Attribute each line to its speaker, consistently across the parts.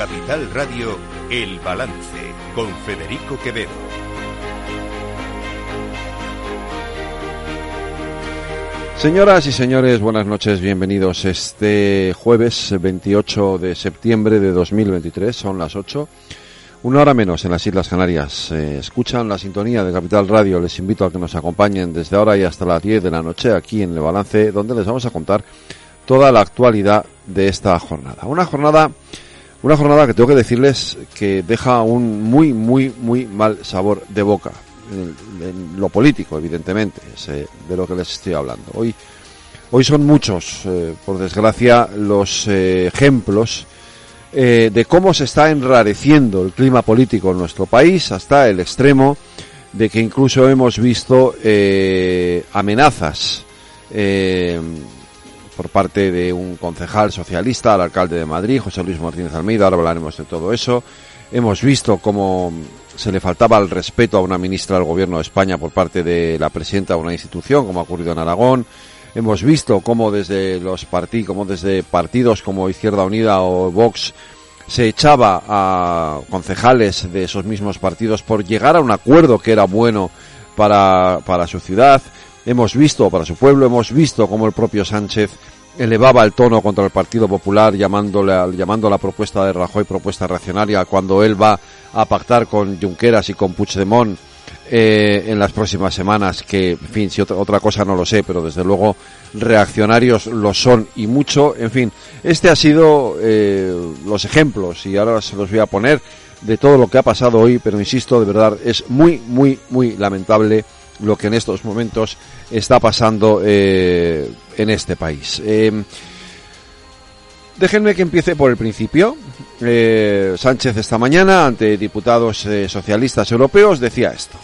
Speaker 1: Capital Radio, El Balance, con Federico Quevedo.
Speaker 2: Señoras y señores, buenas noches, bienvenidos este jueves 28 de septiembre de 2023, son las 8, una hora menos en las Islas Canarias. Eh, escuchan la sintonía de Capital Radio, les invito a que nos acompañen desde ahora y hasta las 10 de la noche aquí en El Balance, donde les vamos a contar toda la actualidad de esta jornada. Una jornada, una jornada que tengo que decirles que deja un muy, muy, muy mal sabor de boca en, lo político, evidentemente, de lo que les estoy hablando. Hoy, hoy son muchos, eh, por desgracia, los eh, ejemplos eh, de cómo se está enrareciendo el clima político en nuestro país hasta el extremo de que incluso hemos visto amenazas por parte de un concejal socialista al alcalde de Madrid, José Luis Martínez Almeida, ahora hablaremos de todo eso. Hemos visto cómo se le faltaba el respeto a una ministra del Gobierno de España por parte de la presidenta de una institución, como ha ocurrido en Aragón. Hemos visto cómo desde los partidos, como desde partidos como Izquierda Unida o Vox se echaba a concejales de esos mismos partidos por llegar a un acuerdo que era bueno para, para su ciudad. Hemos visto, para su pueblo, hemos visto cómo el propio Sánchez elevaba el tono contra el Partido Popular llamándole, llamando a la propuesta de Rajoy propuesta reaccionaria cuando él va a pactar con Junqueras y con Puigdemont eh, en las próximas semanas, que, en fin, si otra, otra cosa no lo sé, pero desde luego reaccionarios lo son y mucho. En fin, este ha sido eh, los ejemplos y ahora se los voy a poner de todo lo que ha pasado hoy, pero insisto, de verdad es muy, muy, muy lamentable lo que en estos momentos está pasando eh, en este país. Eh, Déjenme que empiece por el principio. Eh, Sánchez esta mañana, ante diputados socialistas europeos, decía esto.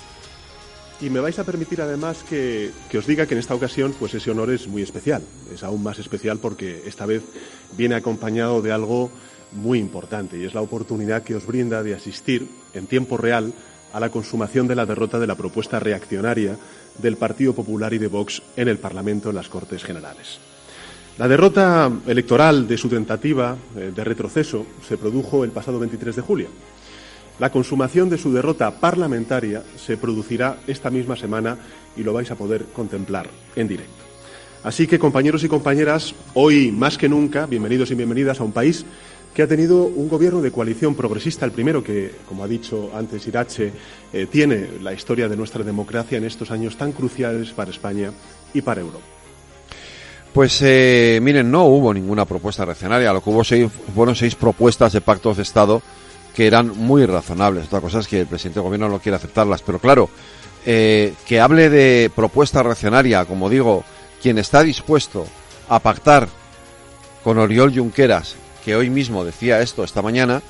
Speaker 3: Y me vais a permitir además que, que, os diga que en esta ocasión pues ese honor es muy especial. Es aún más especial porque esta vez viene acompañado de algo muy importante y es la oportunidad que os brinda de asistir en tiempo real a la consumación de la derrota de la propuesta reaccionaria del Partido Popular y de Vox en el Parlamento en las Cortes Generales. La derrota electoral de su tentativa eh, de retroceso se produjo el pasado 23 de julio. La consumación de su derrota parlamentaria se producirá esta misma semana y lo vais a poder contemplar en directo. Así que, compañeros y compañeras, hoy más que nunca, bienvenidos y bienvenidas a un país que ha tenido un gobierno de coalición progresista, el primero que, como ha dicho antes Irache, eh, tiene la historia de nuestra democracia en estos años tan cruciales para España y para Europa.
Speaker 2: Pues eh, miren, no hubo ninguna propuesta reaccionaria. Lo que hubo seis, fueron seis propuestas de pactos de Estado que eran muy razonables. Otra cosa es que el presidente del gobierno no quiere aceptarlas. Pero claro, eh, que hable de propuesta reaccionaria, como digo, quien está dispuesto a pactar con Oriol Junqueras, que hoy mismo decía esto esta mañana,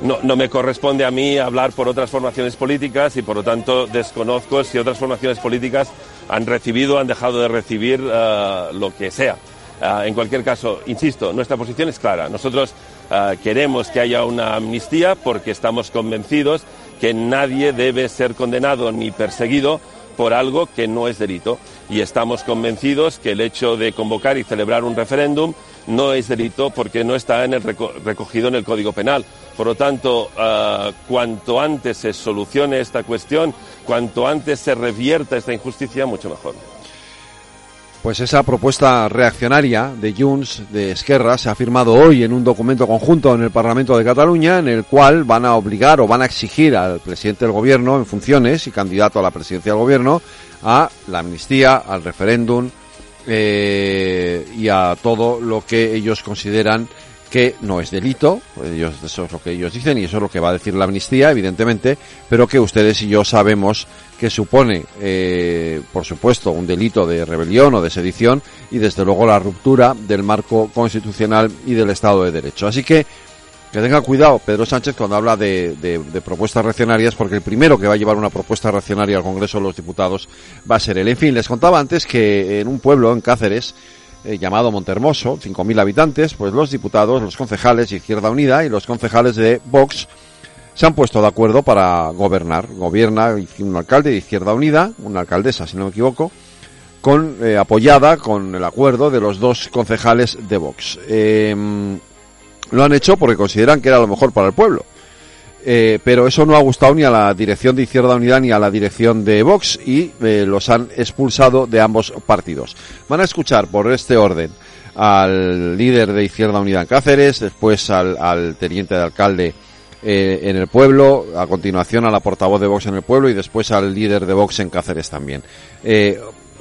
Speaker 4: no, me corresponde a mí hablar por otras formaciones políticas y por lo tanto desconozco si otras formaciones políticas han recibido o han dejado de recibir uh, lo que sea. Uh, en cualquier caso, insisto, nuestra posición es clara. Nosotros uh, queremos que haya una amnistía porque estamos convencidos que nadie debe ser condenado ni perseguido por algo que no es delito. Y estamos convencidos que el hecho de convocar y celebrar un referéndum no es delito porque no está en el recogido en el Código Penal. Por lo tanto, uh, cuanto antes se solucione esta cuestión, cuanto antes se revierta esta injusticia, mucho mejor.
Speaker 2: Pues esa propuesta reaccionaria de Junts, de Esquerra, se ha firmado hoy en un documento conjunto en el Parlamento de Cataluña, en el cual van a obligar o van a exigir al presidente del gobierno en funciones y candidato a la presidencia del gobierno a la amnistía, al referéndum eh, y a todo lo que ellos consideran que no es delito, ellos, eso es lo que ellos dicen y eso es lo que va a decir la amnistía, evidentemente, pero que ustedes y yo sabemos que supone, eh, por supuesto, un delito de rebelión o de sedición y desde luego la ruptura del marco constitucional y del Estado de Derecho. Así que que tenga cuidado Pedro Sánchez cuando habla de, propuestas reaccionarias, porque el primero que va a llevar una propuesta reaccionaria al Congreso de los Diputados va a ser él. En fin, les contaba antes que en un pueblo, en Cáceres, eh, llamado Montermoso, 5.000 habitantes, pues los diputados, los concejales de Izquierda Unida y los concejales de Vox se han puesto de acuerdo para gobernar. Gobierna un alcalde de Izquierda Unida, una alcaldesa, si no me equivoco, con eh, apoyada con el acuerdo de los dos concejales de Vox. Eh, Lo han hecho porque consideran que era lo mejor para el pueblo. Eh, pero eso no ha gustado ni a la dirección de Izquierda Unida ni a la dirección de Vox y eh, los han expulsado de ambos partidos. Van a escuchar por este orden al líder de Izquierda Unida en Cáceres, después al, teniente de alcalde eh, en el pueblo, a continuación a la portavoz de Vox en el pueblo y después al líder de Vox en Cáceres también.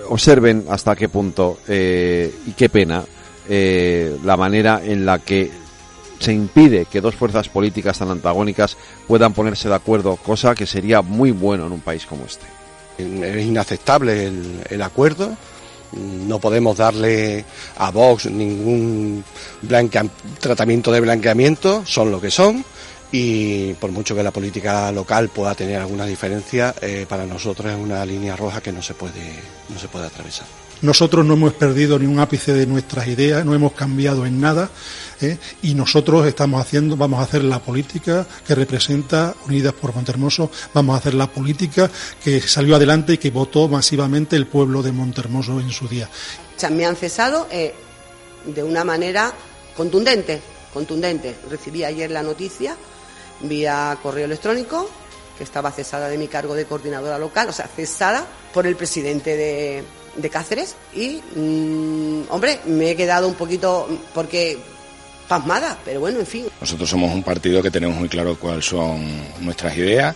Speaker 2: observen hasta qué punto y qué pena la manera en la que se impide que dos fuerzas políticas tan antagónicas puedan ponerse de acuerdo, cosa que sería muy bueno en un país como este.
Speaker 5: Es inaceptable el, acuerdo, no podemos darle a Vox ningún tratamiento de blanqueamiento, son lo que son y por mucho que la política local pueda tener alguna diferencia, eh, para nosotros es una línea roja que no se puede, no se puede atravesar.
Speaker 6: Nosotros no hemos perdido ni un ápice de nuestras ideas, no hemos cambiado en nada ¿eh? y nosotros estamos haciendo, vamos a hacer la política que representa Unidas por Montermoso, vamos a hacer la política que salió adelante y que votó masivamente el pueblo de Montermoso en su día.
Speaker 7: Me han cesado eh, de una manera contundente, contundente. Recibí ayer la noticia vía correo electrónico que estaba cesada de mi cargo de coordinadora local, o sea, cesada por el presidente de, de Cáceres y, mm, hombre, me he quedado un poquito, porque pasmada, pero bueno, en fin.
Speaker 8: Nosotros somos un partido que tenemos muy claro cuáles son nuestras ideas,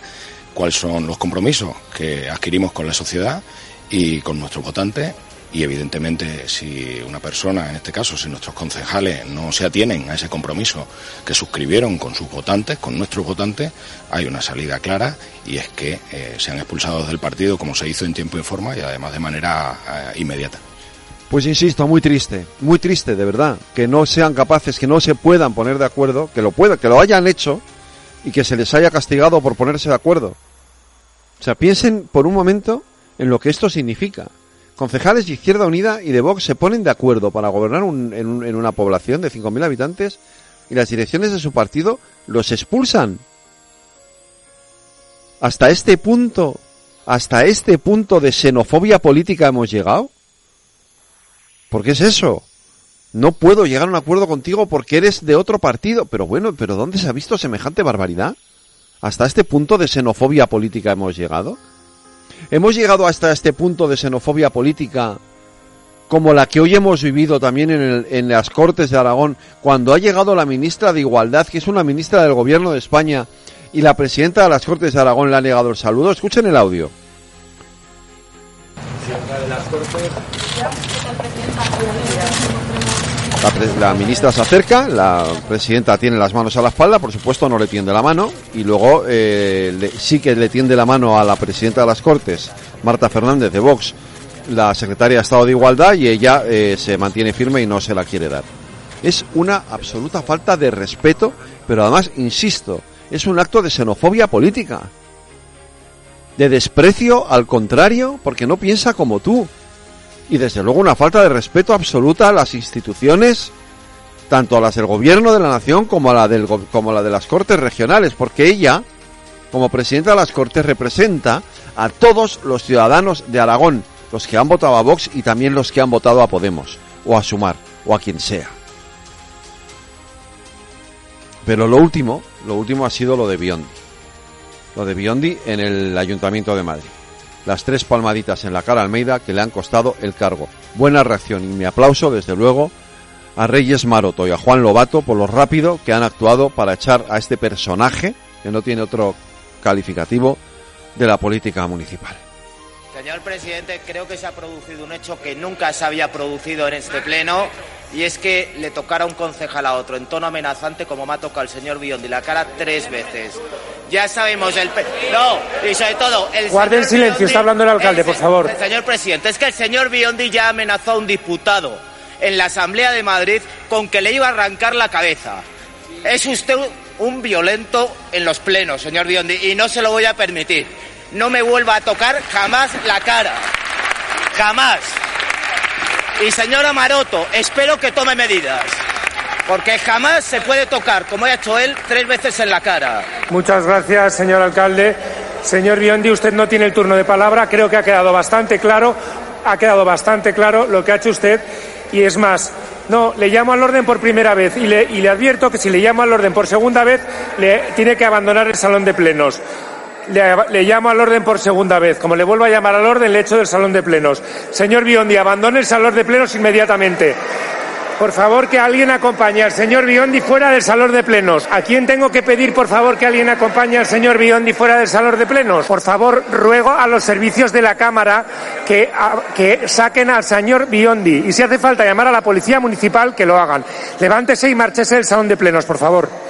Speaker 8: cuáles son los compromisos que adquirimos con la sociedad y con nuestros votantes y evidentemente si una persona, en este caso, si nuestros concejales no se atienen a ese compromiso que suscribieron con sus votantes, con nuestros votantes, hay una salida clara y es que eh, sean expulsados del partido como se hizo en tiempo y forma y además de manera eh, inmediata.
Speaker 2: Pues insisto, muy triste, muy triste de verdad, que no sean capaces, que no se puedan poner de acuerdo, que lo puedan, que lo hayan hecho y que se les haya castigado por ponerse de acuerdo. O sea, piensen por un momento en lo que esto significa concejales de Izquierda Unida y de Vox se ponen de acuerdo para gobernar en, una población de 5.000 habitantes y las direcciones de su partido los expulsan. Hasta este punto, hasta este punto de xenofobia política hemos llegado. ¿Por qué es eso? No puedo llegar a un acuerdo contigo porque eres de otro partido. Pero bueno, ¿pero dónde se ha visto semejante barbaridad? ¿Hasta este punto de xenofobia política hemos llegado? Hemos llegado hasta este punto de xenofobia política como la que hoy hemos vivido también en, las Cortes de Aragón, cuando ha llegado la ministra de Igualdad, que es una ministra del Gobierno de España, y la presidenta de las Cortes de Aragón le ha negado el saludo. Escuchen el audio. La, ministra se acerca, la presidenta tiene las manos a la espalda, por supuesto no le tiende la mano, y luego eh, sí que le tiende la mano a la presidenta de las Cortes, Marta Fernández de Vox, la secretaria de Estado de Igualdad, y ella eh, se mantiene firme y no se la quiere dar. Es una absoluta falta de respeto, pero además, insisto, es un acto de xenofobia política, de desprecio al contrario, porque no piensa como tú y desde luego una falta de respeto absoluta a las instituciones, tanto a las del gobierno de la nación como a la, del, como la de las Cortes regionales, porque ella, como presidenta de las Cortes, representa a todos los ciudadanos de Aragón, los que han votado a Vox y también los que han votado a Podemos, o a Sumar, o a quien sea. Pero lo último, lo último ha sido lo de Biondi. Lo de Biondi en el Ayuntamiento de Madrid las tres palmaditas en la cara Almeida que le han costado el cargo. Buena reacción y mi aplauso, desde luego, a Reyes Maroto y a Juan Lobato por lo rápido que han actuado para echar a este personaje, que no tiene otro calificativo, de la política municipal.
Speaker 9: Señor presidente, creo que se ha producido un hecho que nunca se había producido en este pleno y es que le tocara un concejal a otro en tono amenazante como me ha tocado el señor Biondi la cara tres veces. Ya sabemos el... No, y sobre todo... El
Speaker 10: Guarden silencio, está hablando el alcalde, por favor.
Speaker 9: Señor presidente, es que el señor Biondi ya amenazó a un diputado en la Asamblea de Madrid con que le iba a arrancar la cabeza. Es usted un violento en los plenos, señor Biondi, y no se lo voy a permitir no me vuelva a tocar jamás la cara. Jamás. Y señora Maroto, espero que tome medidas. Porque jamás se puede tocar, como ha hecho él, tres veces en la cara.
Speaker 10: Muchas gracias, señor alcalde. Señor Biondi, usted no tiene el turno de palabra. Creo que ha quedado bastante claro, ha quedado bastante claro lo que ha hecho usted. Y es más, No, le llamo al orden por primera vez y le, y le advierto que si le llamo al orden por segunda vez, le tiene que abandonar el salón de plenos. Le, llamo al orden por segunda vez. Como le vuelvo a llamar al orden, le echo del salón de plenos. Señor Biondi, abandone el salón de plenos inmediatamente. Por favor, que alguien acompañe al señor Biondi fuera del salón de plenos. ¿A quién tengo que pedir, por favor, que alguien acompañe al señor Biondi fuera del salón de plenos? Por favor, ruego a los servicios de la Cámara que, que saquen al señor Biondi. Y si hace falta llamar a la Policía Municipal, que lo hagan. Levántese y márchese del salón de plenos, por favor.